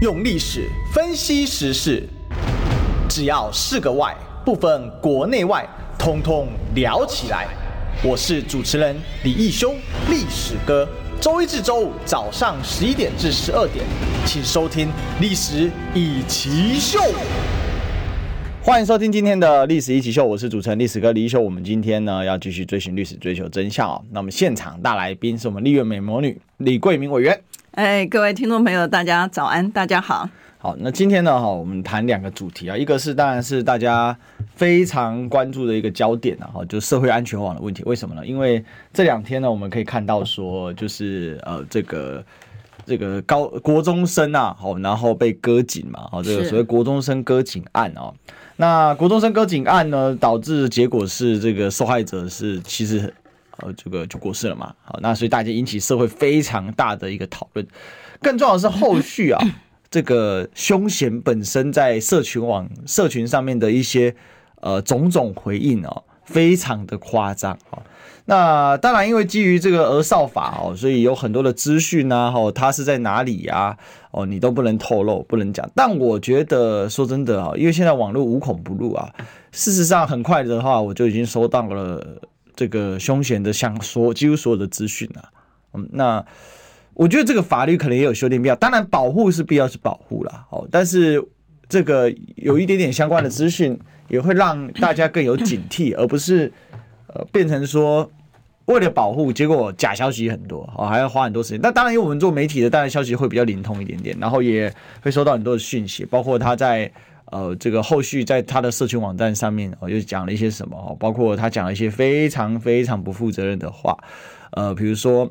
用历史分析时事，只要是个“外”，不分国内外，通通聊起来。我是主持人李义修，历史哥。周一至周五早上十一点至十二点，请收听《历史一奇秀》。欢迎收听今天的《历史一奇秀》，我是主持人历史哥李义修。我们今天呢要继续追寻历史，追求真相哦。那么现场大来宾是我们丽苑美魔女李桂明委员。哎，各位听众朋友，大家早安，大家好。好，那今天呢，哈，我们谈两个主题啊，一个是当然是大家非常关注的一个焦点啊，哈，就是社会安全网的问题。为什么呢？因为这两天呢，我们可以看到说，就是呃，这个这个高国中生啊，好，然后被割颈嘛，好，这个所谓国中生割颈案啊，那国中生割颈案呢，导致结果是这个受害者是其实。呃，这个就过世了嘛，好，那所以大家引起社会非常大的一个讨论。更重要的是后续啊，这个凶嫌本身在社群网、社群上面的一些呃种种回应哦，非常的夸张啊。那当然，因为基于这个儿少法哦，所以有很多的资讯呐，哦，他是在哪里呀？哦，你都不能透露，不能讲。但我觉得说真的啊，因为现在网络无孔不入啊，事实上很快的话，我就已经收到了。这个凶险的像说几乎所有的资讯啊，嗯，那我觉得这个法律可能也有修订必要。当然，保护是必要是保护了，哦，但是这个有一点点相关的资讯，也会让大家更有警惕，而不是呃变成说为了保护，结果假消息很多，哦，还要花很多时间。那当然，因为我们做媒体的，当然消息会比较灵通一点点，然后也会收到很多的讯息，包括他在。呃，这个后续在他的社群网站上面，哦，又讲了一些什么哦，包括他讲了一些非常非常不负责任的话，呃，比如说，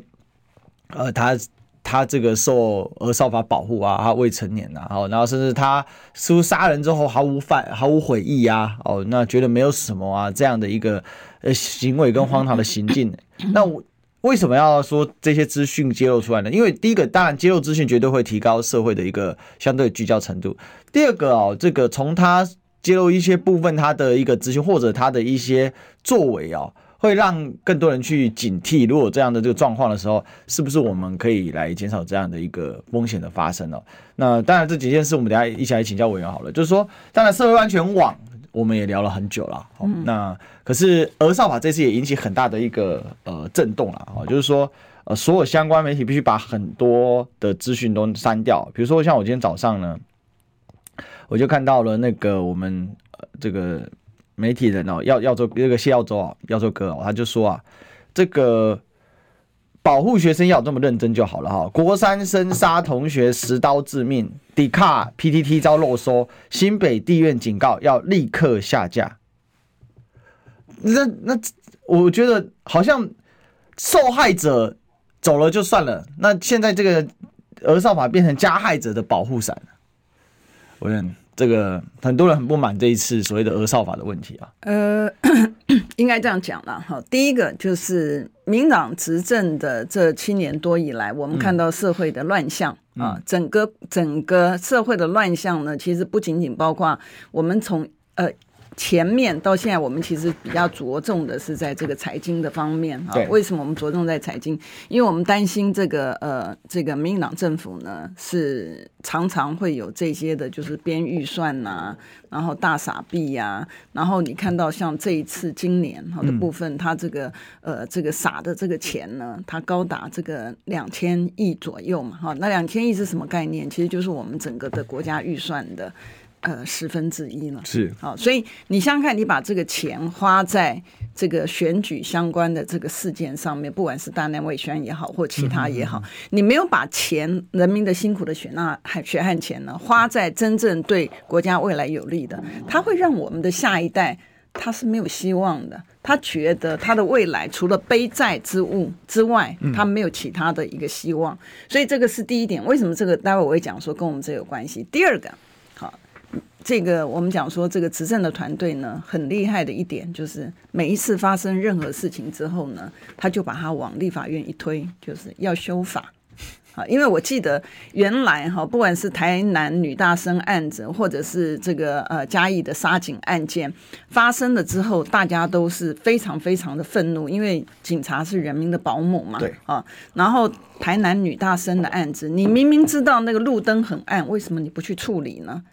呃，他他这个受儿少法保护啊，他未成年呐，哦，然后甚至他似乎杀人之后毫无犯毫无悔意啊，哦，那觉得没有什么啊这样的一个呃行为跟荒唐的行径，那我。为什么要说这些资讯揭露出来呢？因为第一个，当然揭露资讯绝对会提高社会的一个相对聚焦程度。第二个哦，这个从他揭露一些部分他的一个资讯或者他的一些作为哦，会让更多人去警惕。如果这样的这个状况的时候，是不是我们可以来减少这样的一个风险的发生哦？那当然这几件事我们等下一起来请教委员好了。就是说，当然社会安全网。我们也聊了很久了，好，那可是俄少法这次也引起很大的一个呃震动了，哈，就是说呃所有相关媒体必须把很多的资讯都删掉，比如说像我今天早上呢，我就看到了那个我们呃这个媒体人哦，耀耀州那个谢耀州啊，耀州哥哦，他就说啊，这个。保护学生要这么认真就好了哈！国三生杀同学持刀致命，迪卡 PTT 遭肉搜，新北地院警告要立刻下架。那那我觉得好像受害者走了就算了，那现在这个儿少法变成加害者的保护伞，我认。这个很多人很不满这一次所谓的额少法的问题啊。呃，应该这样讲了哈。第一个就是民党执政的这七年多以来，我们看到社会的乱象啊，嗯、整个整个社会的乱象呢，其实不仅仅包括我们从呃。前面到现在，我们其实比较着重的是在这个财经的方面啊。为什么我们着重在财经？因为我们担心这个呃，这个民进党政府呢是常常会有这些的，就是编预算呐、啊，然后大傻币呀，然后你看到像这一次今年好的部分，它这个呃这个傻的这个钱呢，它高达这个两千亿左右嘛。哈，那两千亿是什么概念？其实就是我们整个的国家预算的。呃，十分之一了，是好，所以你想想看，你把这个钱花在这个选举相关的这个事件上面，不管是大内外宣也好，或其他也好，你没有把钱、人民的辛苦的血纳、血汗钱呢，花在真正对国家未来有利的，它会让我们的下一代他是没有希望的，他觉得他的未来除了背债之物之外，他没有其他的一个希望，嗯、所以这个是第一点。为什么这个待会我会讲说跟我们这有关系？第二个。这个我们讲说，这个执政的团队呢，很厉害的一点就是，每一次发生任何事情之后呢，他就把它往立法院一推，就是要修法。啊，因为我记得原来哈，不管是台南女大生案子，或者是这个呃嘉义的杀警案件发生了之后，大家都是非常非常的愤怒，因为警察是人民的保姆嘛，对啊。然后台南女大生的案子，你明明知道那个路灯很暗，为什么你不去处理呢？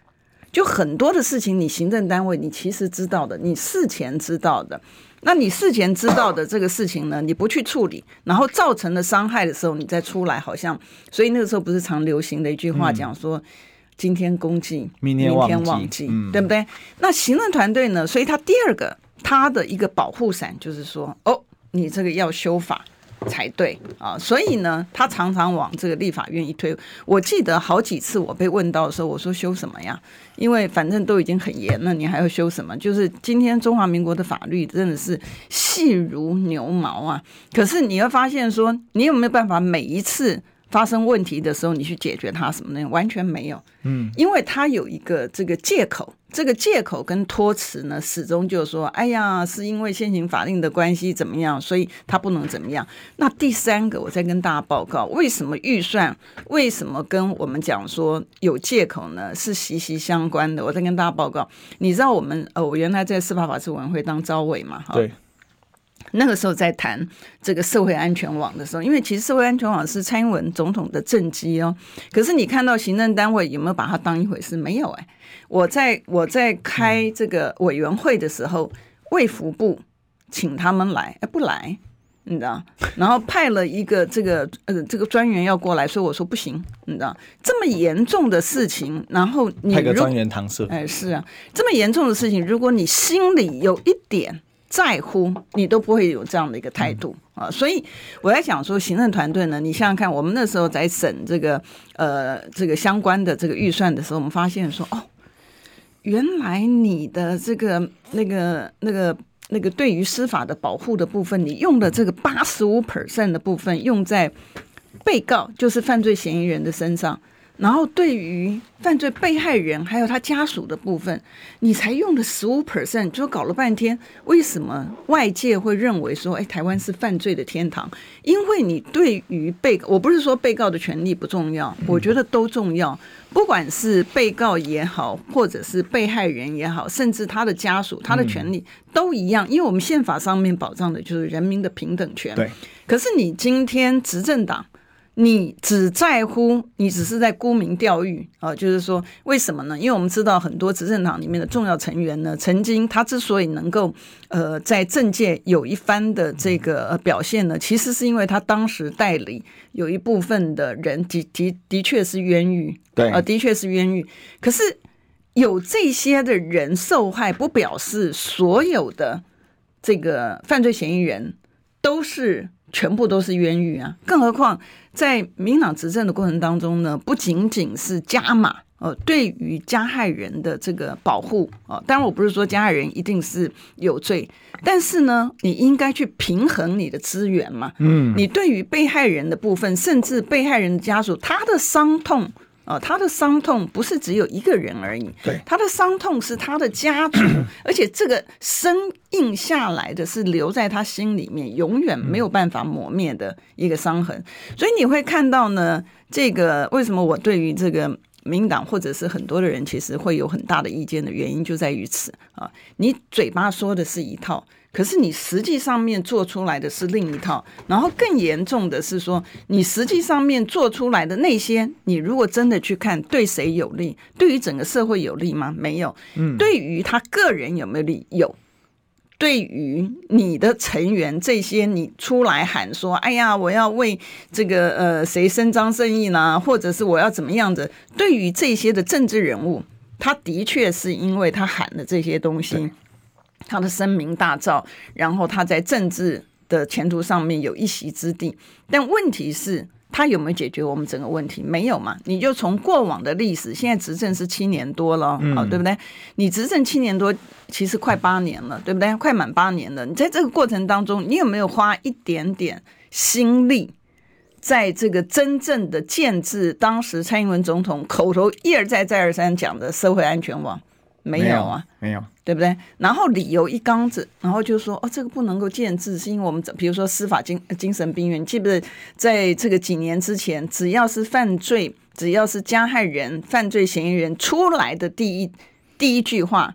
就很多的事情，你行政单位你其实知道的，你事前知道的。那你事前知道的这个事情呢，你不去处理，然后造成的伤害的时候，你再出来，好像，所以那个时候不是常流行的一句话讲说，今天公祭，明天忘记，对不对？那行政团队呢？所以他第二个他的一个保护伞就是说，哦，你这个要修法。才对啊，所以呢，他常常往这个立法院一推。我记得好几次我被问到的时候，我说修什么呀？因为反正都已经很严了，你还要修什么？就是今天中华民国的法律真的是细如牛毛啊。可是你会发现说，你有没有办法每一次？发生问题的时候，你去解决它什么呢？完全没有，嗯，因为他有一个这个借口，这个借口跟托词呢，始终就是说，哎呀，是因为现行法令的关系怎么样，所以他不能怎么样。那第三个，我再跟大家报告，为什么预算为什么跟我们讲说有借口呢？是息息相关的。我再跟大家报告，你知道我们哦，我原来在司法法制委员会当招委嘛？哈，对。那个时候在谈这个社会安全网的时候，因为其实社会安全网是蔡英文总统的政绩哦。可是你看到行政单位有没有把它当一回事？没有哎。我在我在开这个委员会的时候，卫福部请他们来，哎不来，你知道？然后派了一个这个呃这个专员要过来，所以我说不行，你知道？这么严重的事情，然后你派个专员搪塞，哎是啊，这么严重的事情，如果你心里有一点。在乎你都不会有这样的一个态度啊，所以我在想说，行政团队呢，你想想看，我们那时候在审这个呃这个相关的这个预算的时候，我们发现说，哦，原来你的这个那个那个那个对于司法的保护的部分，你用的这个八十五 percent 的部分用在被告，就是犯罪嫌疑人的身上。然后对于犯罪被害人还有他家属的部分，你才用了十五 percent，就搞了半天。为什么外界会认为说，哎，台湾是犯罪的天堂？因为你对于被，我不是说被告的权利不重要，我觉得都重要。不管是被告也好，或者是被害人也好，甚至他的家属，他的权利都一样。因为我们宪法上面保障的就是人民的平等权。对。可是你今天执政党。你只在乎，你只是在沽名钓誉啊！就是说，为什么呢？因为我们知道很多执政党里面的重要成员呢，曾经他之所以能够呃在政界有一番的这个表现呢，其实是因为他当时代理有一部分的人的的的确是冤狱，对啊，的确是冤狱。可是有这些的人受害，不表示所有的这个犯罪嫌疑人都是。全部都是冤狱啊！更何况在民党执政的过程当中呢，不仅仅是加码呃，对于加害人的这个保护啊，当然我不是说加害人一定是有罪，但是呢，你应该去平衡你的资源嘛。嗯，你对于被害人的部分，甚至被害人的家属，他的伤痛。啊，他的伤痛不是只有一个人而已，对，他的伤痛是他的家族，而且这个生印下来的是留在他心里面，永远没有办法磨灭的一个伤痕。所以你会看到呢，这个为什么我对于这个民党或者是很多的人其实会有很大的意见的原因就在于此啊，你嘴巴说的是一套。可是你实际上面做出来的是另一套，然后更严重的是说，你实际上面做出来的那些，你如果真的去看，对谁有利？对于整个社会有利吗？没有。嗯，对于他个人有没有利？有。对于你的成员这些，你出来喊说，哎呀，我要为这个呃谁伸张正义呢？或者是我要怎么样子？对于这些的政治人物，他的确是因为他喊的这些东西。他的声名大噪，然后他在政治的前途上面有一席之地，但问题是，他有没有解决我们整个问题？没有嘛？你就从过往的历史，现在执政是七年多了，嗯，对不对？你执政七年多，其实快八年了，对不对？快满八年了。你在这个过程当中，你有没有花一点点心力，在这个真正的建制当时蔡英文总统口头一而再再而三讲的社会安全网？没有啊，没有，对不对？然后理由一缸子，然后就说哦，这个不能够建制，是因为我们比如说司法精精神病院，记不记得在这个几年之前，只要是犯罪，只要是加害人、犯罪嫌疑人出来的第一第一句话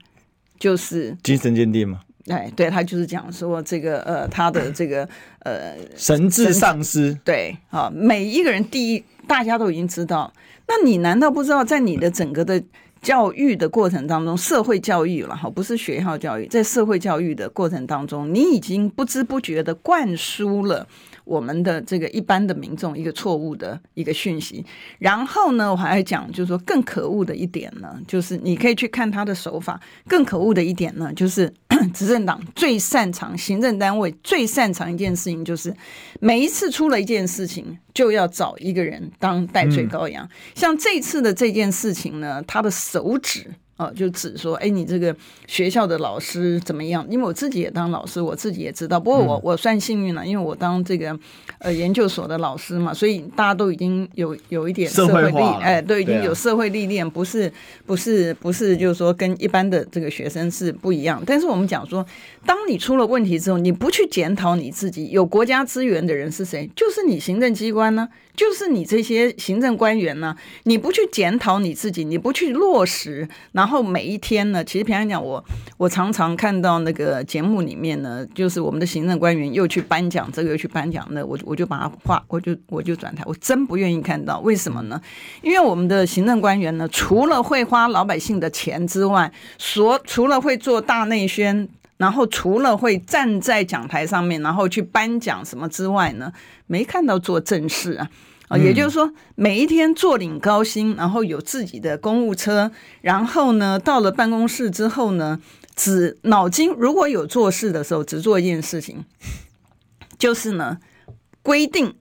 就是精神鉴定嘛。哎，对，他就是讲说这个呃，他的这个呃神智丧失。对啊，每一个人第一，大家都已经知道，那你难道不知道在你的整个的教育的过程当中，社会教育了哈，不是学校教育，在社会教育的过程当中，你已经不知不觉的灌输了。我们的这个一般的民众一个错误的一个讯息，然后呢，我还要讲，就是说更可恶的一点呢，就是你可以去看他的手法。更可恶的一点呢，就是执政党最擅长，行政单位最擅长一件事情，就是每一次出了一件事情，就要找一个人当代罪羔羊。像这次的这件事情呢，他的手指。哦，就指说，哎，你这个学校的老师怎么样？因为我自己也当老师，我自己也知道。不过我我算幸运了，因为我当这个呃研究所的老师嘛，所以大家都已经有有一点社会历，哎，都已经有社会历练，不是不是不是，就是说跟一般的这个学生是不一样。但是我们讲说，当你出了问题之后，你不去检讨你自己，有国家资源的人是谁？就是你行政机关呢？就是你这些行政官员呢，你不去检讨你自己，你不去落实，然后每一天呢，其实平常讲，我我常常看到那个节目里面呢，就是我们的行政官员又去颁奖这个，又去颁奖那，我我就把它画，我就我就转台，我真不愿意看到，为什么呢？因为我们的行政官员呢，除了会花老百姓的钱之外，所除了会做大内宣，然后除了会站在讲台上面，然后去颁奖什么之外呢，没看到做正事啊。啊，也就是说，每一天坐领高薪，然后有自己的公务车，然后呢，到了办公室之后呢，只脑筋如果有做事的时候，只做一件事情，就是呢，规定，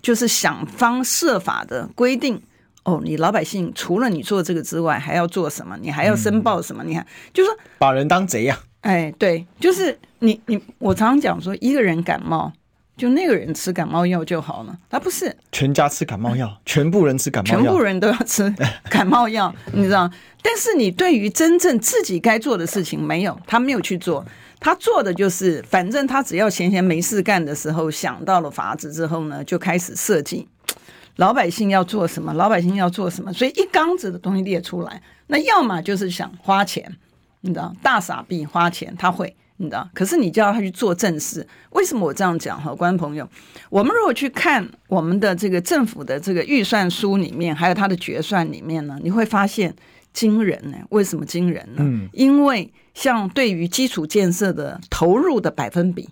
就是想方设法的规定。哦，你老百姓除了你做这个之外，还要做什么？你还要申报什么？你看，就是说把人当贼呀。哎，对，就是你你，我常常讲说，一个人感冒。就那个人吃感冒药就好了，他不是。全家吃感冒药，全部人吃感冒药，全部人都要吃 感冒药，你知道？但是你对于真正自己该做的事情没有，他没有去做，他做的就是，反正他只要闲闲没事干的时候，想到了法子之后呢，就开始设计。老百姓要做什么，老百姓要做什么，所以一缸子的东西列出来，那要么就是想花钱，你知道，大傻逼花钱，他会。你知道，可是你叫他去做正事，为什么我这样讲？哈，观众朋友，我们如果去看我们的这个政府的这个预算书里面，还有他的决算里面呢，你会发现惊人呢。为什么惊人呢？嗯，因为像对于基础建设的投入的百分比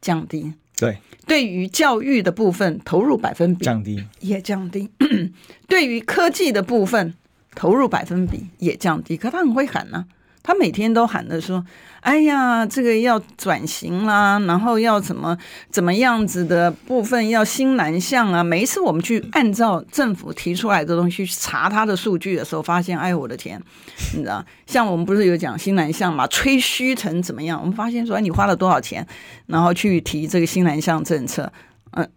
降低，对，对于教育的部分投入百分比降低也降低，对于科技的部分投入百分比也降低，可他很会喊呢、啊。他每天都喊着说：“哎呀，这个要转型啦，然后要怎么怎么样子的部分要新南向啊。”每一次我们去按照政府提出来的东西去查他的数据的时候，发现，哎我的天，你知道，像我们不是有讲新南向嘛，吹嘘成怎么样？我们发现说，哎，你花了多少钱，然后去提这个新南向政策，嗯，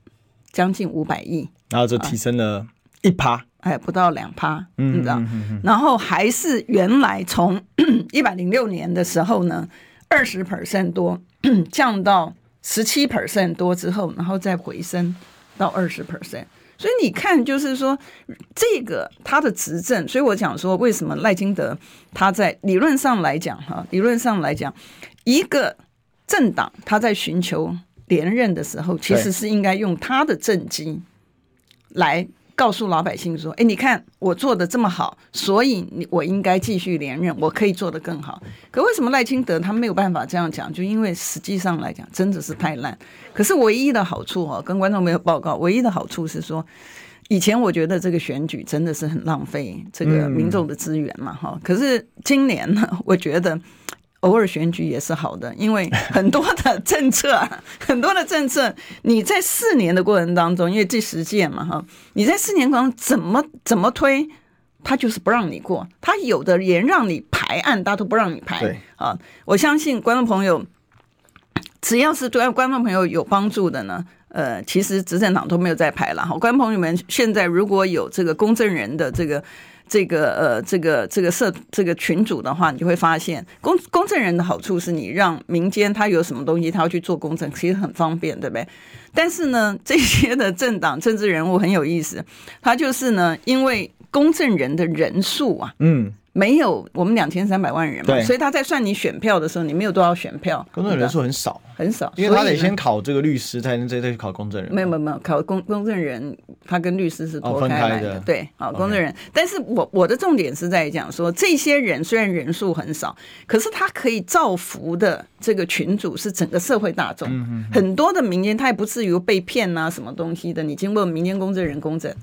将近五百亿，然后就提升了一趴。哎，不到两趴，你知道，然后还是原来从 一百零六年的时候呢，二十 percent 多降到十七 percent 多之后，然后再回升到二十 percent。所以你看，就是说这个他的执政，所以我讲说，为什么赖清德他在理论上来讲，哈，理论上来讲，一个政党他在寻求连任的时候，其实是应该用他的政绩来。告诉老百姓说：“哎，你看我做的这么好，所以你我应该继续连任，我可以做得更好。可为什么赖清德他没有办法这样讲？就因为实际上来讲，真的是太烂。可是唯一的好处哦，跟观众没有报告，唯一的好处是说，以前我觉得这个选举真的是很浪费这个民众的资源嘛，哈。可是今年呢，我觉得。”偶尔选举也是好的，因为 很多的政策，很多的政策，你在四年的过程当中，因为这十届嘛，哈，你在四年当中怎么怎么推，他就是不让你过，他有的连让你排案，他都不让你排。对啊，我相信观众朋友，只要是对观众朋友有帮助的呢。呃，其实执政党都没有在排了。好，观众朋友们，现在如果有这个公证人的这个。这个呃，这个这个社这个群组的话，你就会发现公公证人的好处是你让民间他有什么东西，他要去做公证，其实很方便，对不对？但是呢，这些的政党政治人物很有意思，他就是呢，因为公证人的人数啊，嗯。没有我们两千三百万人嘛，所以他在算你选票的时候，你没有多少选票，公证人数很少，很少，因为他得先考这个律师，才能再再去考公证人。没有没有没有，考公公证人，他跟律师是脱开来的，对，好，公证人。但是我我的重点是在讲说，这些人虽然人数很少，可是他可以造福的这个群组是整个社会大众，很多的民间他也不至于被骗啊，什么东西的，你经过民间公证人公证，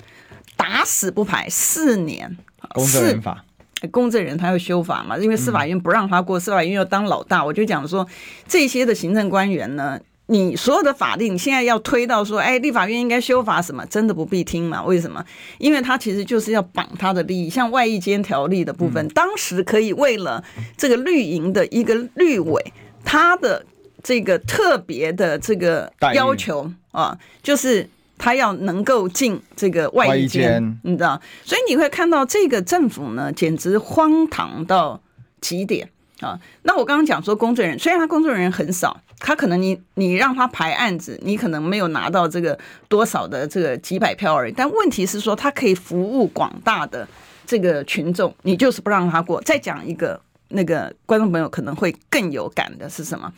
打死不排四年，公证人法。公证人他要修法嘛，因为司法院不让他过，司法院要当老大。我就讲说，这些的行政官员呢，你所有的法令现在要推到说，哎，立法院应该修法什么，真的不必听嘛？为什么？因为他其实就是要绑他的利益，像外役监条例的部分，当时可以为了这个绿营的一个绿委，他的这个特别的这个要求啊，就是。他要能够进这个外役监，你知道，所以你会看到这个政府呢，简直荒唐到极点啊！那我刚刚讲说，工作人员虽然他工作人员很少，他可能你你让他排案子，你可能没有拿到这个多少的这个几百票而已。但问题是说，他可以服务广大的这个群众，你就是不让他过。再讲一个，那个观众朋友可能会更有感的是什么？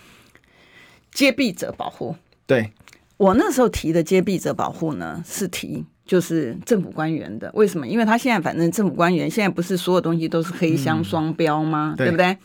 揭弊者保护，对。我那时候提的揭弊者保护呢，是提就是政府官员的。为什么？因为他现在反正政府官员现在不是所有东西都是黑箱双标吗？嗯、对，对不对？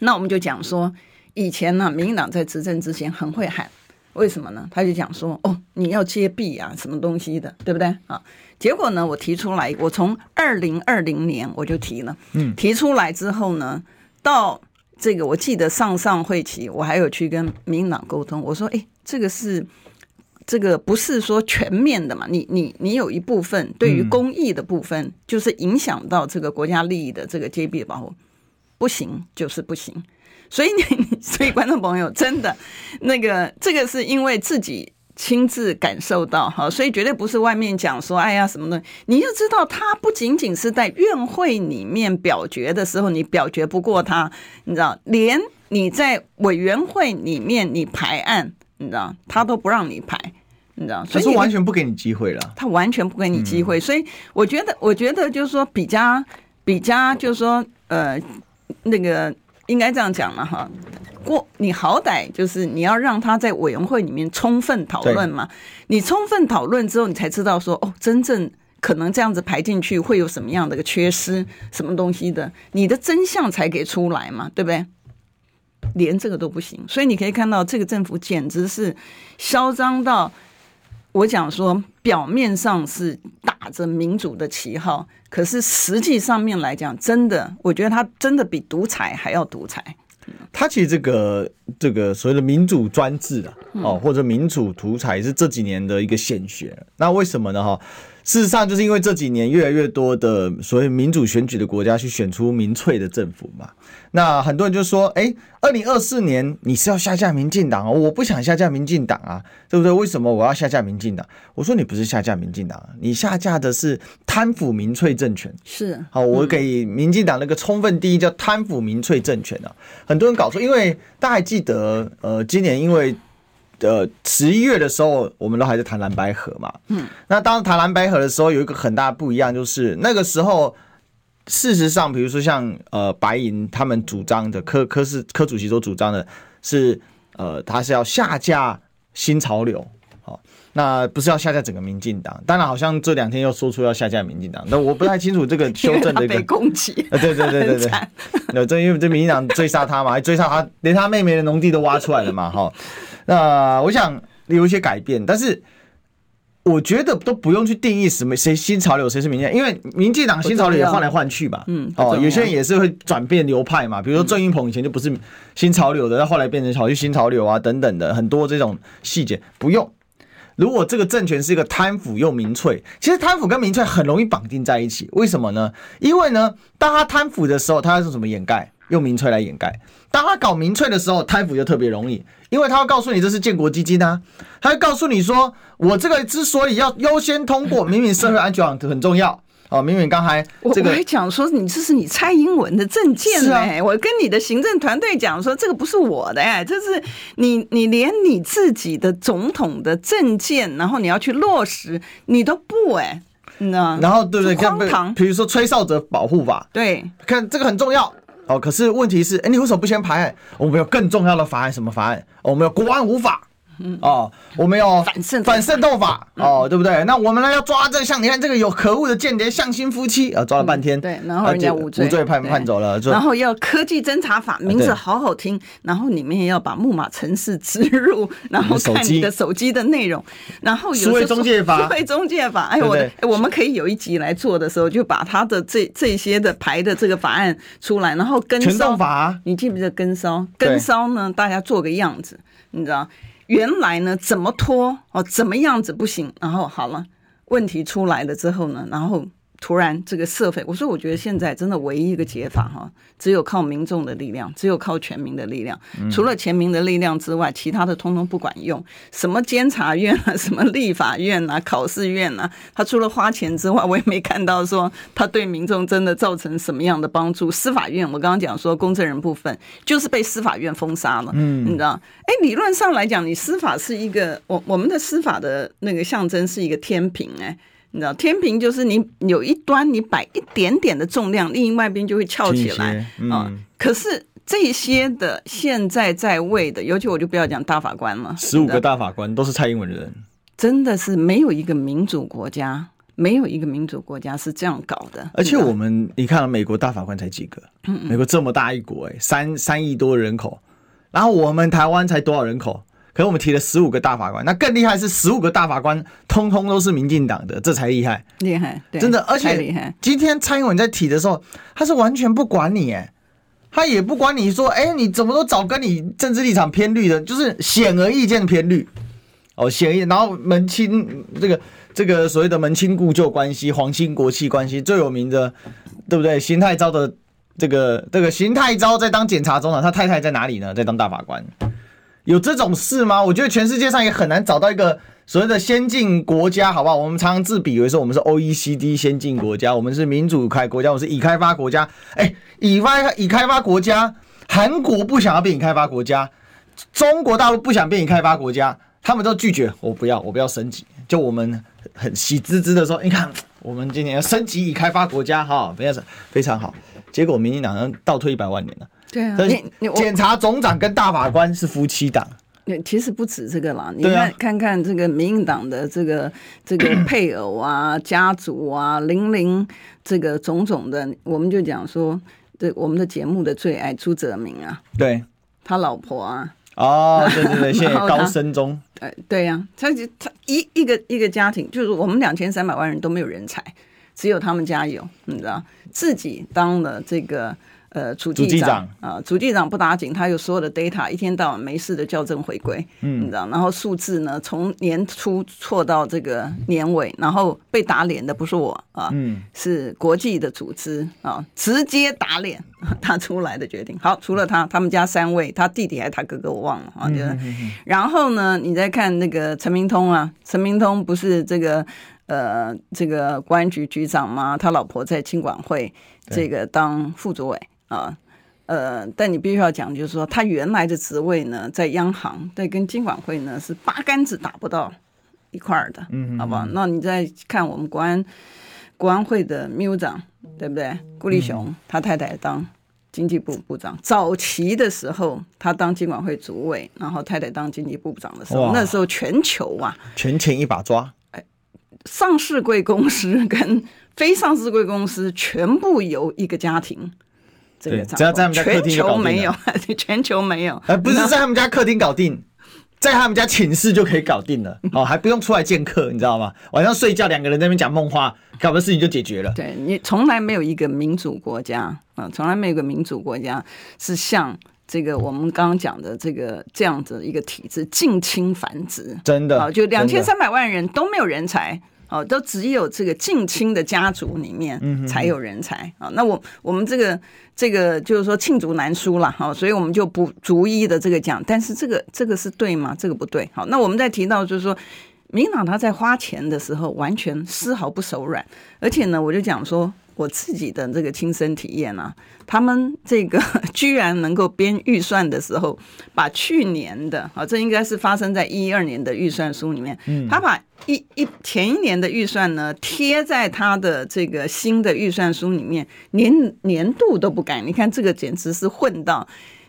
那我们就讲说，以前呢，民进党在执政之前很会喊，为什么呢？他就讲说，哦，你要揭弊啊，什么东西的，对不对？啊，结果呢，我提出来，我从二零二零年我就提了，嗯，提出来之后呢，到这个我记得上上会期，我还有去跟民进党沟通，我说，哎。这个是这个不是说全面的嘛？你你你有一部分对于公益的部分，就是影响到这个国家利益的这个揭弊的保护，不行就是不行。所以你所以观众朋友真的那个这个是因为自己亲自感受到哈，所以绝对不是外面讲说哎呀什么的，你就知道他不仅仅是在院会里面表决的时候你表决不过他，你知道，连你在委员会里面你排案。你知道，他都不让你排，你知道，所以他完全不给你机会了。他完全不给你机会，所以我觉得，我觉得就是说，比较比较，就是说，呃，那个应该这样讲了哈。过你好歹就是你要让他在委员会里面充分讨论嘛。你充分讨论之后，你才知道说，哦，真正可能这样子排进去会有什么样的一个缺失，什么东西的，你的真相才给出来嘛，对不对？连这个都不行，所以你可以看到这个政府简直是嚣张到，我讲说表面上是打着民主的旗号，可是实际上面来讲，真的，我觉得他真的比独裁还要独裁。他其实这个这个所谓的民主专制啊，哦，或者民主独裁是这几年的一个显学。那为什么呢？哈？事实上，就是因为这几年越来越多的所谓民主选举的国家去选出民粹的政府嘛，那很多人就说：“哎，二零二四年你是要下架民进党哦？我不想下架民进党啊，对不对？为什么我要下架民进党？”我说：“你不是下架民进党，你下架的是贪腐民粹政权。”是好，我给民进党那个充分定义叫贪腐民粹政权啊。很多人搞错，因为大家还记得，呃，今年因为。呃，十一月的时候，我们都还在谈蓝白合嘛。嗯，那当谈蓝白合的时候，有一个很大不一样，就是那个时候，事实上，比如说像呃白银他们主张的柯柯是柯主席所主张的是，呃，他是要下架新潮流，好，那不是要下架整个民进党。当然，好像这两天又说出要下架民进党，那我不太清楚这个修正的一个 攻击。呃，对对对对对，那这因为这民进党追杀他嘛，还追杀他，连他妹妹的农地都挖出来了嘛，哈。那我想有一些改变，但是我觉得都不用去定义什么谁新潮流，谁是民进党，因为民进党新潮流也换来换去吧。嗯，哦，有些人也是会转变流派嘛，比如说郑云鹏以前就不是新潮流的，那后来变成跑去新潮流啊等等的很多这种细节不用。如果这个政权是一个贪腐又民粹，其实贪腐跟民粹很容易绑定在一起，为什么呢？因为呢，当他贪腐的时候，他要用什么掩盖？用民粹来掩盖。当他搞民粹的时候，贪腐就特别容易，因为他要告诉你这是建国基金啊，他会告诉你说，我这个之所以要优先通过，明明社会安全网很重要。哦，明明刚才这个我还讲说，你这是你蔡英文的证件哎、欸，啊、我跟你的行政团队讲说，这个不是我的哎、欸，这是你你连你自己的总统的证件，然后你要去落实，你都不哎、欸，你知道？然后对不对？荒唐。比如说吹哨者保护法，对，看这个很重要哦。可是问题是，哎，你为什么不先排？我们有更重要的法案，什么法案？我们有国安无法。嗯。哦，我们有反渗反渗透法哦，对不对？那我们呢要抓这个，像你看这个有可恶的间谍向心夫妻啊，抓了半天，对，然后人家无罪，无罪判判走了，然后要科技侦查法，名字好好听，然后里面要把木马城市植入，然后看你的手机。的内容，然后有数位中介法，数位中介法，哎，我，我们可以有一集来做的时候，就把他的这这些的排的这个法案出来，然后跟骚法，你记不记得跟骚？跟骚呢，大家做个样子，你知道？原来呢，怎么拖哦，怎么样子不行，然后好了，问题出来了之后呢，然后。突然，这个社会，我说，我觉得现在真的唯一一个解法哈，只有靠民众的力量，只有靠全民的力量。除了全民的力量之外，其他的通通不管用。什么监察院啊，什么立法院啊，考试院啊，他除了花钱之外，我也没看到说他对民众真的造成什么样的帮助。司法院，我刚刚讲说公证人部分就是被司法院封杀了，嗯，你知道？哎，理论上来讲，你司法是一个，我我们的司法的那个象征是一个天平，哎。你知道天平就是你有一端你摆一点点的重量，另外一边就会翘起来啊、嗯哦。可是这些的现在在位的，尤其我就不要讲大法官了，十五个大法官都是蔡英文的人，真的是没有一个民主国家，没有一个民主国家是这样搞的。而且我们你看，美国大法官才几个？美国这么大一国，哎，三三亿多人口，然后我们台湾才多少人口？可是我们提了十五个大法官，那更厉害是十五个大法官通通都是民进党的，这才厉害，厉害，真的。而且今天蔡英文在提的时候，他是完全不管你，哎，他也不管你说，哎，你怎么都找跟你政治立场偏绿的，就是显而易见的偏绿，哦，显而易见。然后门亲这个这个所谓的门亲故旧关系、皇亲国戚关系最有名的，对不对？邢太昭的这个这个邢太昭在当检察总长，他太太在哪里呢？在当大法官。有这种事吗？我觉得全世界上也很难找到一个所谓的先进国家，好不好？我们常常自比为说我们是 OECD 先进国家，我们是民主开国家，我们是已开发国家。哎，已发已开发国家，韩国不想要变已开发国家，中国大陆不想变已开发国家，他们都拒绝，我不要，我不要升级。就我们很喜滋滋的说，你看，我们今年要升级已开发国家，哈，非常非常好。结果民进党倒退一百万年了。对啊，你检察总长跟大法官是夫妻档。其实不止这个啦，你看看看这个民进党的这个 这个配偶啊、家族啊、零零这个种种的，我们就讲说，这我们的节目的最爱朱泽明啊，对，他老婆啊，哦，对对对，现在 高升中，对对呀，他他一一个一个家庭，就是我们两千三百万人都没有人才，只有他们家有，你知道，自己当了这个。呃，主机长啊，主计长不打紧，他有所有的 data，一天到晚没事的校正回归，嗯，你知道，然后数字呢，从年初错到这个年尾，然后被打脸的不是我啊，嗯，是国际的组织啊，直接打脸 他出来的决定。好，除了他，他们家三位，他弟弟还是他哥哥，我忘了啊，就是，然后呢，你再看那个陈明通啊，陈明通不是这个呃这个公安局局长吗？他老婆在青管会这个当副主委。啊，呃，但你必须要讲，就是说他原来的职位呢，在央行，对，跟金管会呢是八竿子打不到一块儿的，嗯，嗯，好不好？那你再看我们国安国安会的秘书长，对不对？顾立雄，他太太当经济部部长，早期的时候他当金管会主委，然后太太当经济部部长的时候，那时候全球啊，全钱一把抓，哎，上市贵公司跟非上市贵公司全部由一个家庭。这个只要在他们家客厅全球没有，全球没有，而不是在他们家客厅搞定，在他们家寝室就可以搞定了 哦，还不用出来见客，你知道吗？晚上睡觉两个人在那边讲梦话，搞的事情就解决了。对，你从来没有一个民主国家啊，从来没有一个民主国家是像这个我们刚刚讲的这个这样子一个体制近亲繁殖，真的啊，就两千三百万人都没有人才。哦，都只有这个近亲的家族里面才有人才啊。那我我们这个这个就是说罄竹难书了哈，所以我们就不逐一的这个讲。但是这个这个是对吗？这个不对。好，那我们再提到就是说，民党他在花钱的时候完全丝毫不手软，而且呢，我就讲说。我自己的这个亲身体验啊，他们这个 居然能够编预算的时候，把去年的啊，这应该是发生在一二年的预算书里面，他把一一前一年的预算呢贴在他的这个新的预算书里面，连年度都不改，你看这个简直是混到。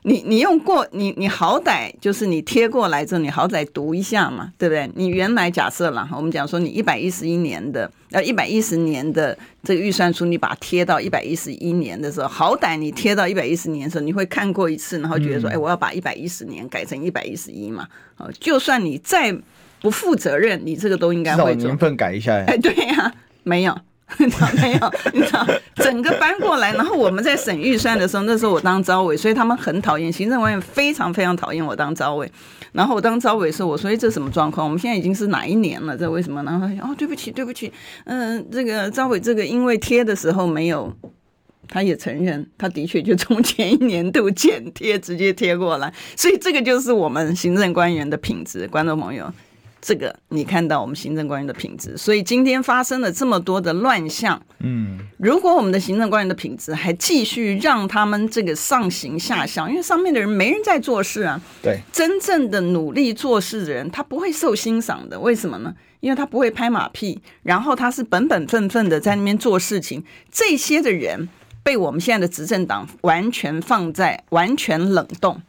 你你用过你你好歹就是你贴过来之后，你好歹读一下嘛，对不对？你原来假设了，我们讲说你一百一十一年的呃一百一十年的这个预算书，你把它贴到一百一十一年的时候，好歹你贴到一百一十年的时候，你会看过一次，然后觉得说，哎，我要把一百一十年改成一百一十一嘛。哦，就算你再不负责任，你这个都应该会年份改一下。哎，对呀，啊，没有。你知道没有？你知道整个搬过来，然后我们在审预算的时候，那时候我当招委，所以他们很讨厌行政官员，非常非常讨厌我当招委。然后我当招委的时候，我说：“这什么状况？我们现在已经是哪一年了？这为什么？”然后他说：“哦，对不起，对不起，嗯、这个招委这个因为贴的时候没有，他也承认，他的确就从前一年度剪贴直接贴过来，所以这个就是我们行政官员的品质，观众朋友。”这个你看到我们行政官员的品质，所以今天发生了这么多的乱象。嗯，如果我们的行政官员的品质还继续让他们这个上行下效，因为上面的人没人在做事啊。对，真正的努力做事的人，他不会受欣赏的。为什么呢？因为他不会拍马屁，然后他是本本分分的在那边做事情。这些的人被我们现在的执政党完全放在完全冷冻。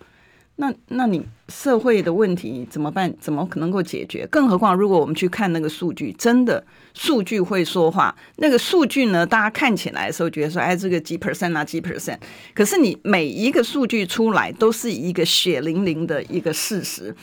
那那你社会的问题怎么办？怎么可能够解决？更何况，如果我们去看那个数据，真的数据会说话。那个数据呢，大家看起来的时候觉得说，哎，这个几 percent 啊，几 percent。可是你每一个数据出来，都是一个血淋淋的一个事实。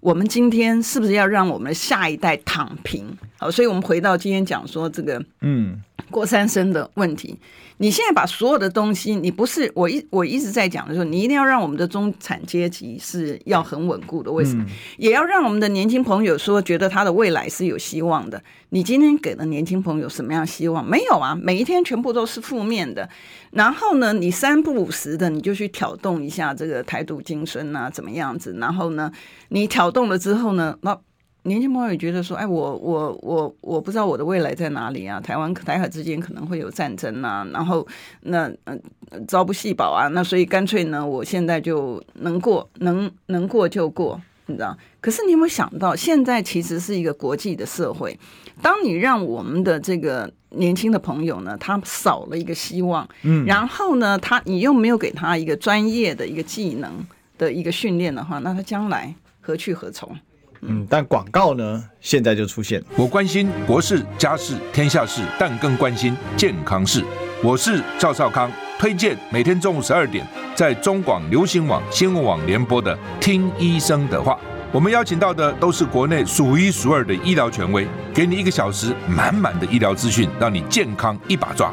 我们今天是不是要让我们的下一代躺平？好，所以我们回到今天讲说这个，嗯，郭三生的问题。你现在把所有的东西，你不是我一我一直在讲的时候，你一定要让我们的中产阶级是要很稳固的。为什么？也要让我们的年轻朋友说觉得他的未来是有希望的。你今天给了年轻朋友什么样希望？没有啊，每一天全部都是负面的。然后呢，你三不五时的你就去挑动一下这个台独精神啊，怎么样子？然后呢，你挑动了之后呢，那。年轻朋友也觉得说，哎，我我我我不知道我的未来在哪里啊？台湾台海之间可能会有战争啊，然后那嗯、呃，朝不夕保啊，那所以干脆呢，我现在就能过，能能过就过，你知道？可是你有没有想到，现在其实是一个国际的社会，当你让我们的这个年轻的朋友呢，他少了一个希望，嗯，然后呢，他你又没有给他一个专业的一个技能的一个训练的话，那他将来何去何从？嗯，但广告呢，现在就出现。我关心国事、家事、天下事，但更关心健康事。我是赵少康，推荐每天中午十二点在中广流行网、新闻网联播的《听医生的话》。我们邀请到的都是国内数一数二的医疗权威，给你一个小时满满的医疗资讯，让你健康一把抓。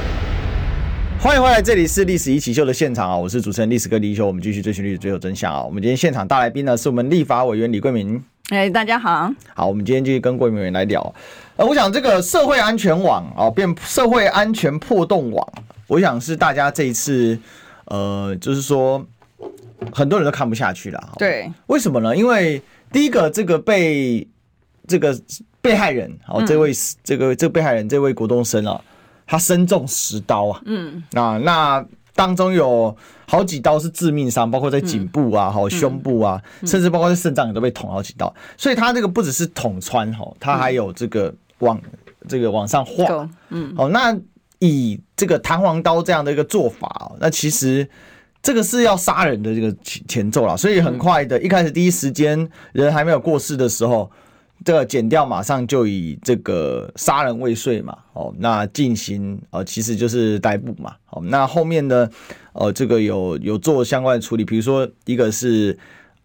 欢迎回来，这里是历史一起秀的现场啊！我是主持人历史哥李一修，我们继续追寻历史，追求真相啊！我们今天现场大来宾呢，是我们立法委员李桂明。哎，大家好，好，我们今天继续跟贵敏委员来聊。呃，我想这个社会安全网啊，变社会安全破洞网，我想是大家这一次，呃，就是说很多人都看不下去了。对，为什么呢？因为第一个，这个被这个被害人，好，这位、嗯、这个这个被害人这位国东生啊。他身中十刀啊，嗯，啊，那当中有好几刀是致命伤，包括在颈部啊，还有胸部啊，甚至包括在肾脏也都被捅好几刀，所以他这个不只是捅穿哈，他还有这个往这个往上晃，嗯，好，那以这个弹簧刀这样的一个做法，那其实这个是要杀人的这个前前奏了，所以很快的一开始第一时间人还没有过世的时候。这个减掉马上就以这个杀人未遂嘛，哦，那进行呃，其实就是逮捕嘛，哦，那后面呢，呃，这个有有做相关的处理，比如说一个是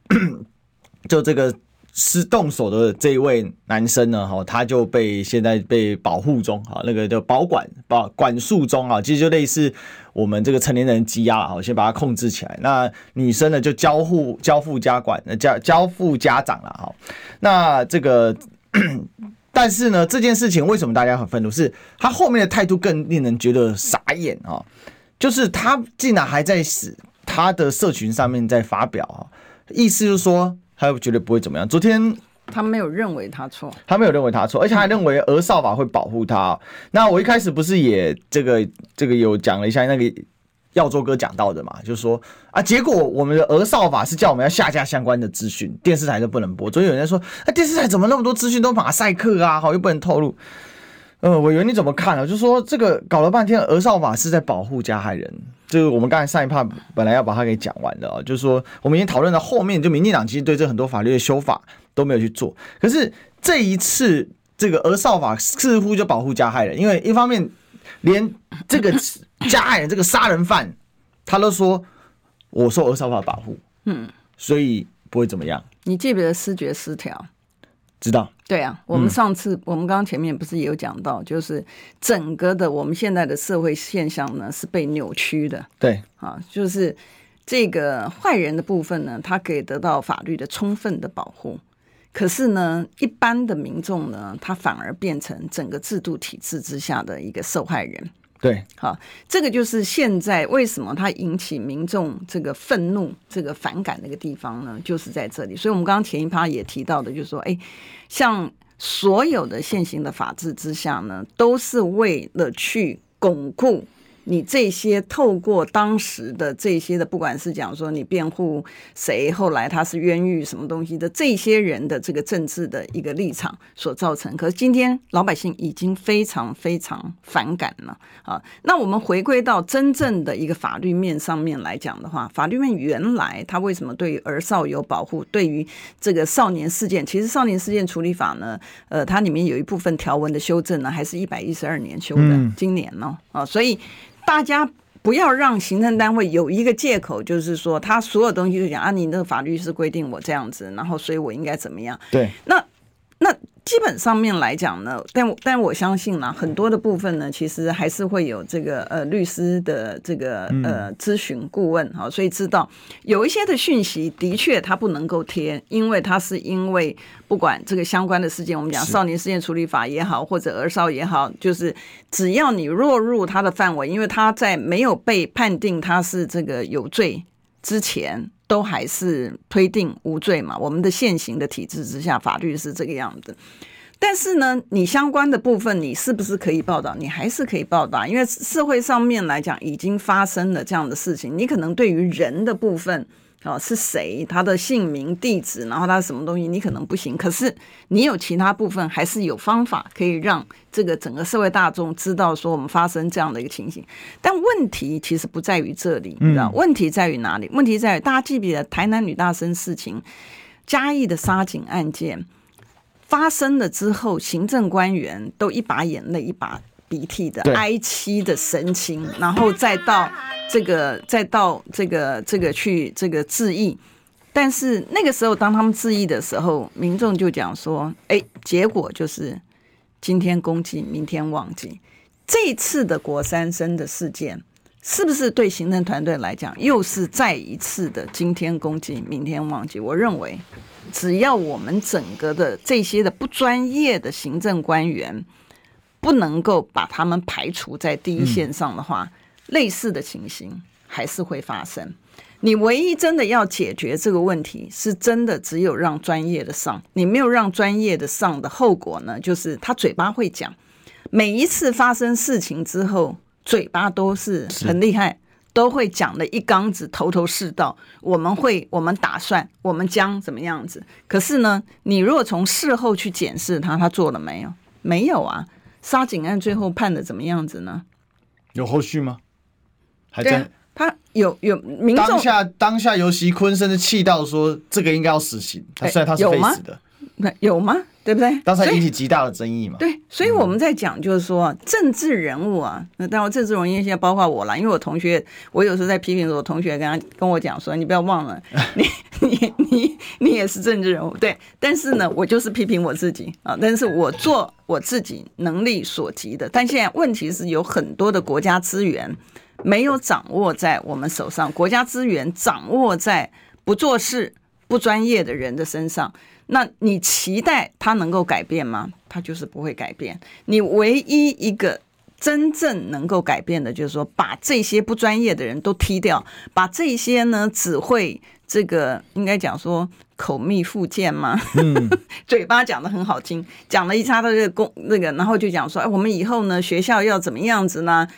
就这个。是动手的这一位男生呢，哈，他就被现在被保护中，哈，那个叫保管保管束中啊，其实就类似我们这个成年人羁押，哈，先把他控制起来。那女生呢，就交付交付家管，交交付家长了，哈。那这个，但是呢，这件事情为什么大家很愤怒？是他后面的态度更令人觉得傻眼啊！就是他竟然还在死他的社群上面在发表啊，意思就是说。他又觉得不会怎么样。昨天他没有认为他错，他没有认为他错，而且还认为儿少法会保护他。那我一开始不是也这个这个有讲了一下那个耀州哥讲到的嘛，就是说啊，结果我们的儿少法是叫我们要下架相关的资讯，电视台都不能播。昨天有人说，啊，电视台怎么那么多资讯都马赛克啊？好，又不能透露。呃，委员你怎么看呢？就是说这个搞了半天，儿少法是在保护加害人。就是我们刚才上一趴本来要把它给讲完的啊，就是说我们已经讨论到后面，就民进党其实对这很多法律的修法都没有去做。可是这一次这个儿少法似乎就保护加害人，因为一方面连这个加害人这个杀人犯他都说我受儿少法保护，嗯，所以不会怎么样。你记不记得思觉失调？知道，对啊，我们上次、嗯、我们刚刚前面不是也有讲到，就是整个的我们现在的社会现象呢是被扭曲的，对。啊，就是这个坏人的部分呢，他可以得到法律的充分的保护，可是呢，一般的民众呢，他反而变成整个制度体制之下的一个受害人。对，好，这个就是现在为什么它引起民众这个愤怒、这个反感那个地方呢？就是在这里。所以，我们刚刚前一趴也提到的，就是说，哎，像所有的现行的法治之下呢，都是为了去巩固。你这些透过当时的这些的，不管是讲说你辩护谁，后来他是冤狱什么东西的，这些人的这个政治的一个立场所造成。可是今天老百姓已经非常非常反感了啊！那我们回归到真正的一个法律面上面来讲的话，法律面原来他为什么对于儿少有保护？对于这个少年事件，其实少年事件处理法呢，呃，它里面有一部分条文的修正呢，还是一百一十二年修的，嗯、今年呢啊，所以。大家不要让行政单位有一个借口，就是说他所有东西就讲啊，你那个法律是规定我这样子，然后所以我应该怎么样？对，那那。基本上面来讲呢，但但我相信呢，很多的部分呢，其实还是会有这个呃律师的这个呃咨询顾问哈，所以知道有一些的讯息的确他不能够贴，因为他是因为不管这个相关的事件，我们讲少年事件处理法也好，或者儿少也好，就是只要你落入他的范围，因为他在没有被判定他是这个有罪之前。都还是推定无罪嘛？我们的现行的体制之下，法律是这个样子。但是呢，你相关的部分，你是不是可以报道？你还是可以报道，因为社会上面来讲，已经发生了这样的事情。你可能对于人的部分。哦，是谁？他的姓名、地址，然后他什么东西，你可能不行。可是你有其他部分，还是有方法可以让这个整个社会大众知道说我们发生这样的一个情形。但问题其实不在于这里，你知道？问题在于哪里？问题在于大家记不记得台南女大生事情、嘉义的杀警案件发生了之后，行政官员都一把眼泪一把鼻涕的哀戚的神情，然后再到这个，再到这个，这个去这个致意。但是那个时候，当他们致意的时候，民众就讲说：“哎，结果就是今天公祭，明天忘记。”这次的国三生的事件，是不是对行政团队来讲，又是再一次的今天公祭，明天忘记？我认为，只要我们整个的这些的不专业的行政官员。不能够把他们排除在第一线上的话，嗯，类似的情形还是会发生。你唯一真的要解决这个问题，是真的只有让专业的上。你没有让专业的上的后果呢，就是他嘴巴会讲。每一次发生事情之后，嘴巴都是很厉害，都会讲的一缸子头头是道。我们会，我们打算，我们将怎么样子？可是呢，你如果从事后去检视他，他做了没有？没有啊。杀警案最后判的怎么样子呢？有后续吗？还在？他有有民众当下当下尤其坤甚至气到说这个应该要死刑。他虽然他是被死的，那有吗？对不对？当时引起极大的争议嘛。对，所以我们在讲，就是说、嗯、政治人物啊，那当然政治人物现在包括我了，因为我同学，我有时候在批评我同学跟他跟我讲说，你不要忘了，你你你你也是政治人物，对。但是呢，我就是批评我自己啊，但是我做我自己能力所及的。但现在问题是有很多的国家资源没有掌握在我们手上，国家资源掌握在不做事、不专业的人的身上。那你期待他能够改变吗？他就是不会改变。你唯一一个真正能够改变的，就是说把这些不专业的人都踢掉，把这些呢只会这个应该讲说口蜜腹剑嘛，嗯、嘴巴讲的很好听，讲了一叉的这个公那个，然后就讲说，哎，我们以后呢学校要怎么样子呢？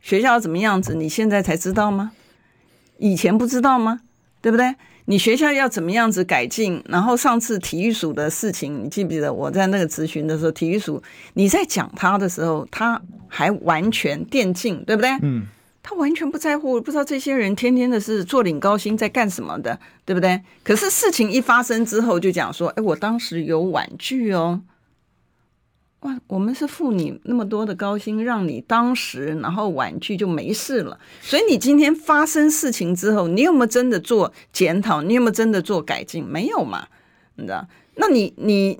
学校要怎么样子？你现在才知道吗？以前不知道吗？对不对？你学校要怎么样子改进？然后上次体育署的事情，你记不记得我在那个咨询的时候，体育署你在讲他的时候，他还完全电竞，对不对？嗯，他完全不在乎，不知道这些人天天的是坐领高薪在干什么的，对不对？可是事情一发生之后，就讲说，哎，我当时有婉拒哦。哇，我们是付你那么多的高薪，让你当时然后婉拒就没事了。所以你今天发生事情之后，你有没有真的做检讨？你有没有真的做改进？没有嘛？你知道？那你你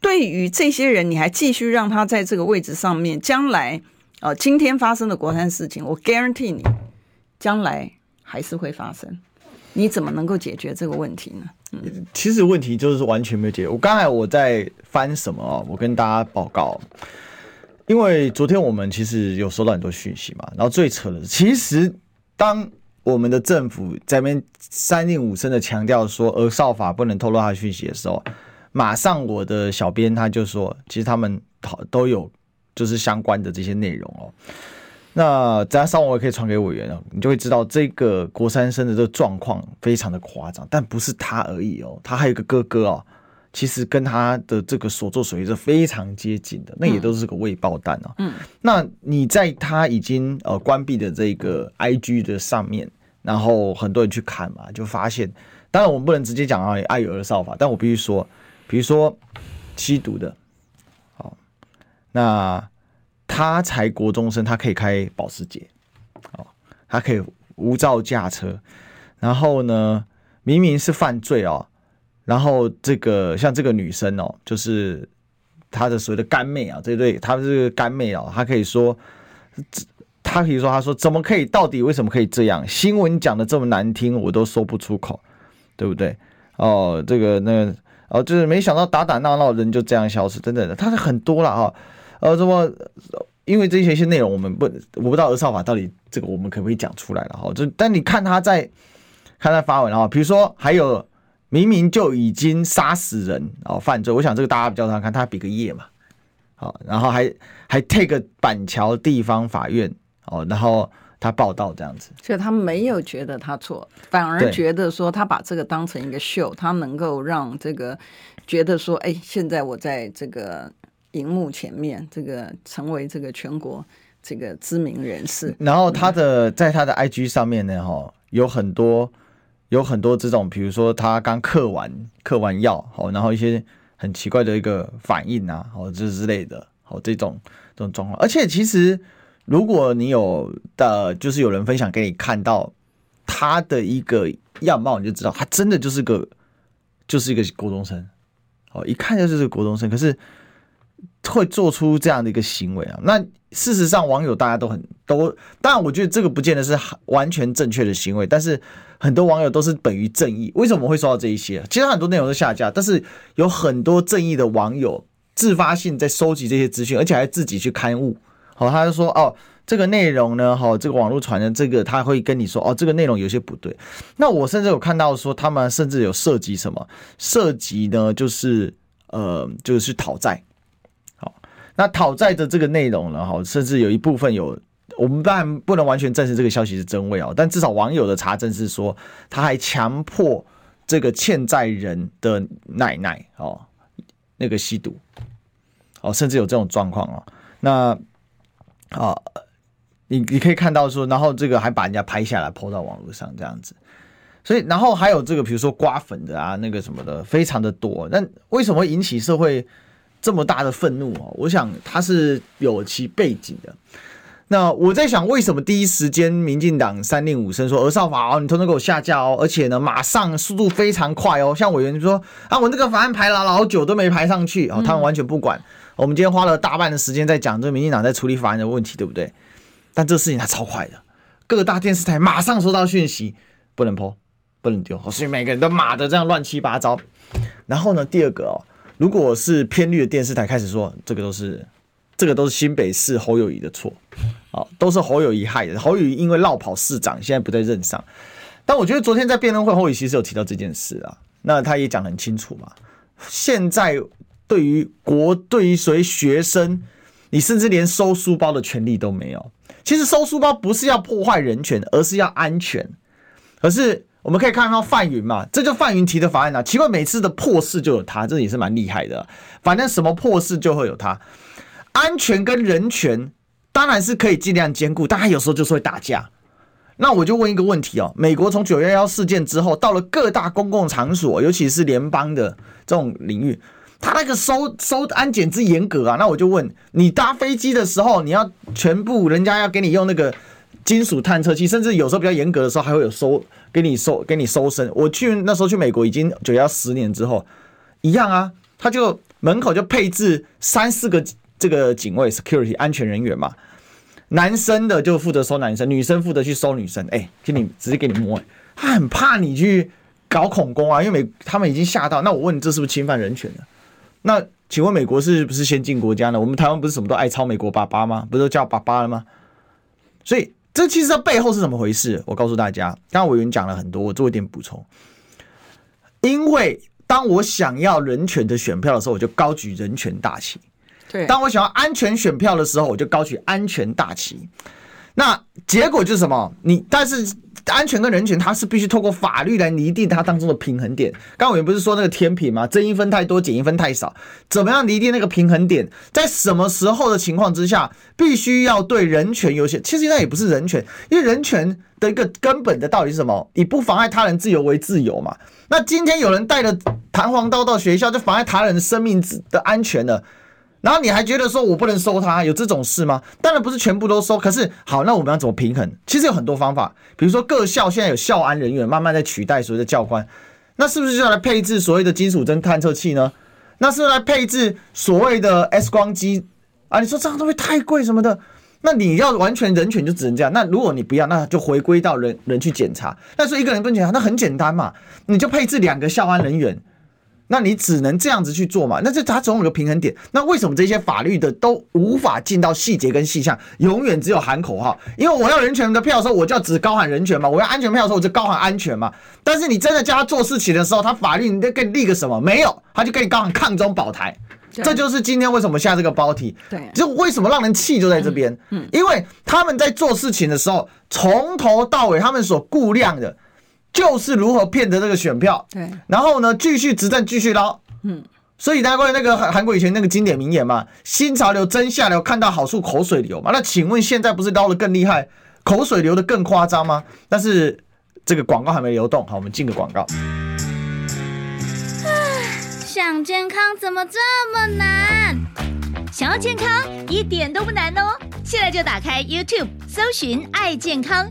对于这些人，你还继续让他在这个位置上面，将来啊、呃，今天发生的国三事情，我 guarantee 你，将来还是会发生。你怎么能够解决这个问题呢？其实问题就是完全没有解决。我刚才我在翻什么哦？我跟大家报告，因为昨天我们其实有收到很多讯息嘛。然后最扯的是，其实当我们的政府在那边三令五申的强调说儿少法不能透露他讯息的时候，马上我的小编他就说，其实他们都有就是相关的这些内容哦。那等下上午我也可以传给委员哦，你就会知道这个国三生的这个状况非常的夸张，但不是他而已哦，他还有一个哥哥哦，其实跟他的这个所作所为是非常接近的，那也都是个未爆弹哦。嗯，那你在他已经呃关闭的这个 IG 的上面，然后很多人去看嘛，就发现，当然我们不能直接讲啊，爱有儿少法，但我必须说，比如说吸毒的，好，那。他才国中生，他可以开保时捷，哦，他可以无照驾车，然后呢，明明是犯罪哦，然后这个像这个女生哦，就是他的所谓的干妹啊，这对，他这个干妹哦，他可以说，他可以说，他说怎么可以？到底为什么可以这样？新闻讲的这么难听，我都说不出口，对不对？哦，这个那个哦，就是没想到打打闹闹人就这样消失，等等的，他是很多了啊。呃，什么？因为这些些内容，我们不，我不知道儿少法到底这个我们可不可以讲出来了哈？就但你看他在看他发文啊，比如说还有明明就已经杀死人哦犯罪，我想这个大家比较常看，他比个耶嘛，好，然后还还 take 板桥地方法院哦，然后他报道这样子，所以他没有觉得他错，反而觉得说他把这个当成一个秀，他能够让这个觉得说，哎，现在我在这个。荧幕前面，这个成为这个全国这个知名人士。然后他的在他的 IG 上面呢，哈，有很多有很多这种，比如说他刚嗑完嗑完药，好，然后一些很奇怪的一个反应啊，好，这之类的，好，这种这种状况。而且其实如果你有的，就是有人分享给你看到他的一个样貌，你就知道他真的就是个就是一个国中生，哦，一看就是个国中生，可是。会做出这样的一个行为啊？那事实上，网友大家都很都，当然，我觉得这个不见得是完全正确的行为，但是很多网友都是本于正义。为什么会说到这一些？其实很多内容都下架，但是有很多正义的网友自发性在收集这些资讯，而且还自己去勘误。好，他就说哦，这个内容呢，好，这个网络传的这个，他会跟你说哦，这个内容有些不对。那我甚至有看到说，他们甚至有涉及什么？涉及呢，就是呃，就是讨债。那讨债的这个内容呢，哈，甚至有一部分有，我们当然不能完全证实这个消息是真伪哦，但至少网友的查证是说，他还强迫这个欠债人的奶奶哦，那个吸毒，哦，甚至有这种状况哦。那啊，你你可以看到说，然后这个还把人家拍下来 PO 到网络上这样子，所以然后还有这个比如说刮粉的啊，那个什么的，非常的多。那为什么引起社会？这么大的愤怒哦，我想他是有其背景的。那我在想，为什么第一时间民进党三令五申说儿少法哦，你通通给我下架哦，而且呢，马上速度非常快哦。像委员就说啊，我这个法案排了老久都没排上去哦，他们完全不管。我们今天花了大半的时间在讲这个民进党在处理法案的问题，对不对？但这事情它超快的，各大电视台马上收到讯息，不能 po，不能丢，所以每个人都骂的这样乱七八糟。然后呢，第二个哦，如果是偏绿的电视台开始说这个都是。这个都是新北市侯友谊的错，啊，都是侯友谊害的。侯友谊因为落跑市长，现在不在任上。但我觉得昨天在辩论会，侯友宜其实有提到这件事啊，那他也讲很清楚嘛。现在对于国，对于所谓学生，你甚至连收书包的权利都没有。其实收书包不是要破坏人权，而是要安全。可是我们可以看到范云嘛，这就范云提的法案啊。奇怪，每次的破事就有他，这也是蛮厉害的。反正什么破事就会有他。安全跟人权当然是可以尽量兼顾，但他有时候就是会打架。那我就问一个问题哦：美国从九幺幺事件之后，到了各大公共场所，尤其是联邦的这种领域，他那个收收安检之严格啊。那我就问你，搭飞机的时候，你要全部人家要给你用那个金属探测器，甚至有时候比较严格的时候，还会有收给你收给你搜身。我去那时候去美国已经九幺十年之后一样啊，他就门口就配置三四个。这个警卫 security 安全人员嘛，男生的就负责收男生，女生负责去收女生。哎，给你直接给你摸，他很怕你去搞恐攻啊，因为美他们已经吓到。那我问你，这是不是侵犯人权的？那请问美国是不是先进国家呢？我们台湾不是什么都爱抄美国爸爸吗？不都叫爸爸了吗？所以这其实它背后是怎么回事？我告诉大家，刚刚委员讲了很多，我做一点补充。因为当我想要人权的选票的时候，我就高举人权大旗。对，当我想要安全选票的时候，我就高举安全大旗。那结果就是什么？你但是安全跟人权，它是必须透过法律来拟定它当中的平衡点。刚刚我们不是说那个天平吗？增一分太多，减一分太少，怎么样拟定那个平衡点？在什么时候的情况之下，必须要对人权优先？其实那也不是人权，因为人权的一个根本的道理是什么？以不妨碍他人自由为自由嘛。那今天有人带着弹簧刀到学校，就妨碍他人的生命的安全了。然后你还觉得说我不能收他，有这种事吗？当然不是全部都收，可是好，那我们要怎么平衡？其实有很多方法，比如说各校现在有校安人员慢慢在取代所谓的教官，那是不是就要来配置所谓的金属针探测器呢？那是不是来配置所谓的 X 光机啊？你说这样东西太贵什么的？那你要完全人权就只能这样。那如果你不要，那就回归到人人去检查。那说一个人不检查，那很简单嘛，你就配置两个校安人员。那你只能这样子去做嘛？那这它总有个平衡点。那为什么这些法律的都无法进到细节跟细项，永远只有喊口号？因为我要人权的票的时候，我就要只高喊人权嘛；我要安全票的时候，我就高喊安全嘛。但是你真的叫他做事情的时候，他法律你得给你立个什么？没有，他就给你高喊抗中保台。这就是今天为什么下这个包题。对，就为什么让人气就在这边。嗯，因为他们在做事情的时候，从头到尾他们所估量的。就是如何骗得这个选票，对，然后呢，继续执政，继续捞，嗯，所以大家关于那个韩韩国以前那个经典名言嘛，新潮流真下流，看到好处口水流嘛。那请问现在不是捞的更厉害，口水流的更夸张吗？但是这个广告还没流动，好，我们进个广告。想健康怎么这么难？想要健康一点都不难哦，现在就打开 YouTube 搜寻爱健康。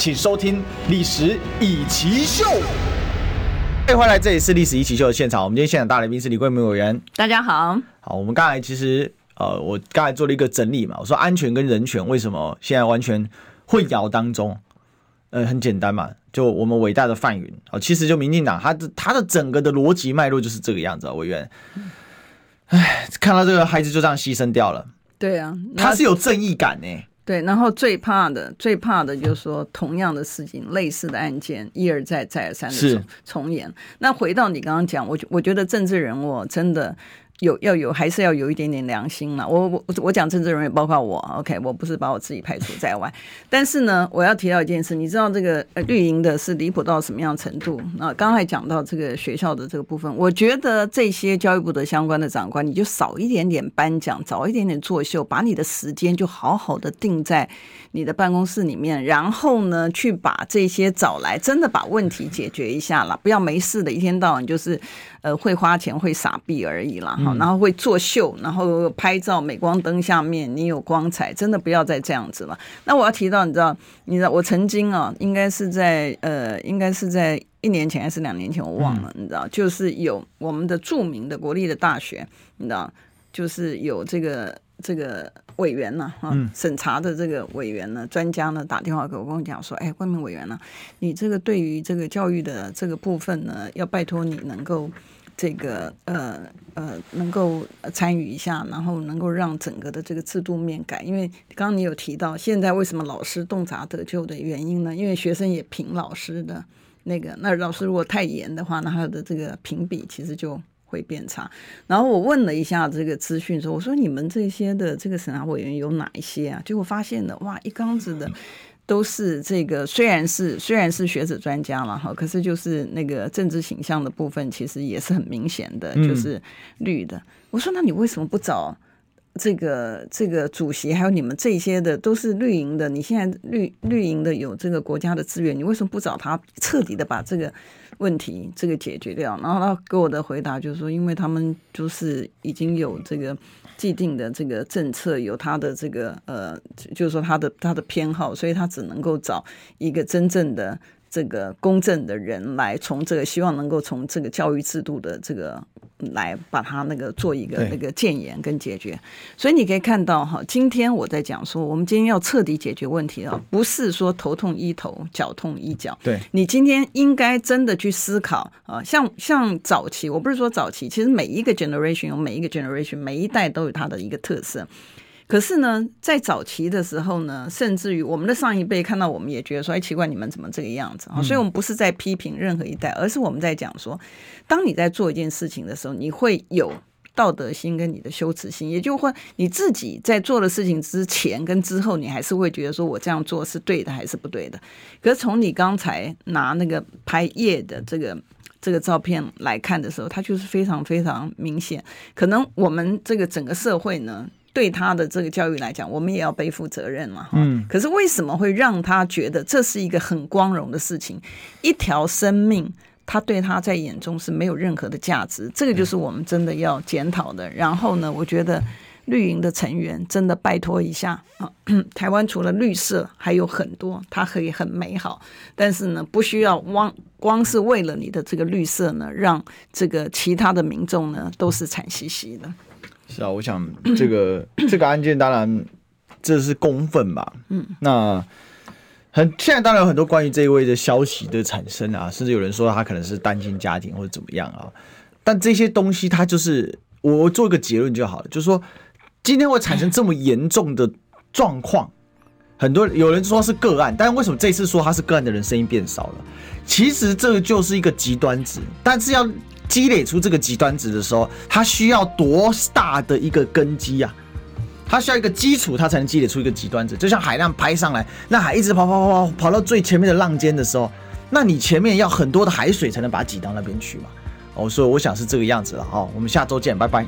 请收听《历史易起 SHOW》。欢迎回来，这里是《历史易起 SHOW》的现场。我们今天现场大来宾是李桂明委员。大家好。好，我们刚才其实呃，我刚才做了一个整理嘛。我说安全跟人权为什么现在完全混淆当中？呃，很简单嘛，就我们伟大的范云啊，其实就民进党，他的他的整个的逻辑脉络就是这个样子啊，委员。哎，看到这个孩子就这样牺牲掉了。对啊，他是有正义感呢。对，然后最怕的、最怕的就是说，同样的事情、类似的案件一而再、再而三的重重演。那回到你刚刚讲，我我觉得政治人物真的有要有还是要有一点点良心了。我我我讲政治人员，包括我，OK，我不是把我自己排除在外。但是呢，我要提到一件事，你知道这个绿营的是离谱到什么样程度？那刚才讲到这个学校的这个部分，我觉得这些教育部的相关的长官，你就少一点点颁奖，早一点点作秀，把你的时间就好好的定在你的办公室里面，然后呢，去把这些找来，真的把问题解决一下了，不要没事的一天到晚就是。呃，会花钱会傻逼而已啦，哈、嗯，然后会作秀，然后拍照，镁光灯下面你有光彩，真的不要再这样子了。那我要提到，你知道，你知道，我曾经啊，应该是在呃，应该是在一年前还是两年前，我忘了，嗯、你知道，就是有我们的著名的国立的大学，你知道，就是有这个。这个委员呢，啊，审查的这个委员呢，专家呢，打电话给我，跟我讲说，哎，冠冕委员呢，你这个对于这个教育的这个部分呢，要拜托你能够这个呃呃，能够参与一下，然后能够让整个的这个制度面改，因为刚刚你有提到，现在为什么老师洞察得救的原因呢？因为学生也评老师的那个，那老师如果太严的话，那他的这个评比其实就。会变差，然后我问了一下这个资讯，说我说你们这些的这个审查委员有哪一些啊？结果发现了，哇，一缸子的都是这个，虽然是虽然是学者专家了哈，可是就是那个政治形象的部分，其实也是很明显的，就是绿的。我说那你为什么不找这个这个主席，还有你们这些的都是绿营的？你现在绿绿营的有这个国家的资源，你为什么不找他彻底的把这个？问题这个解决掉，然后他给我的回答就是说，因为他们就是已经有这个既定的这个政策，有他的这个呃，就是说他的他的偏好，所以他只能够找一个真正的这个公正的人来从这个希望能够从这个教育制度的这个。来把它那个做一个那个建言跟解决，所以你可以看到哈，今天我在讲说，我们今天要彻底解决问题啊，不是说头痛医头，脚痛医脚。对，你今天应该真的去思考啊，像像早期，我不是说早期，其实每一个 generation 有每一个 generation，每一代都有它的一个特色。可是呢，在早期的时候呢，甚至于我们的上一辈看到我们也觉得说，哎，奇怪，你们怎么这个样子啊？所以，我们不是在批评任何一代，而是我们在讲说，当你在做一件事情的时候，你会有道德心跟你的羞耻心，也就是说，你自己在做的事情之前跟之后，你还是会觉得说我这样做是对的还是不对的。可是从你刚才拿那个拍夜的这个这个照片来看的时候，它就是非常非常明显。可能我们这个整个社会呢，对他的这个教育来讲，我们也要背负责任嘛。嗯。可是为什么会让他觉得这是一个很光荣的事情？一条生命，他对他在眼中是没有任何的价值。这个就是我们真的要检讨的。然后呢，我觉得绿营的成员真的拜托一下啊，台湾除了绿色还有很多，它可以很美好。但是呢，不需要光光是为了你的这个绿色呢，让这个其他的民众呢都是惨兮兮的。是啊，我想这个 这个案件当然这是公愤吧，嗯，那很现在当然有很多关于这一位的消息的产生啊，甚至有人说他可能是单亲家庭或者怎么样啊，但这些东西他就是我做一个结论就好了，就是说今天会产生这么严重的状况，很多有人说是个案，但是为什么这次说他是个案的人声音变少了？其实这个就是一个极端值，但是要。积累出这个极端值的时候，它需要多大的一个根基啊？它需要一个基础，它才能积累出一个极端值。就像海浪拍上来，那海一直跑跑跑跑跑到最前面的浪尖的时候，那你前面要很多的海水才能把它挤到那边去嘛？哦，所以我想是这个样子了。好，我们下周见，拜拜。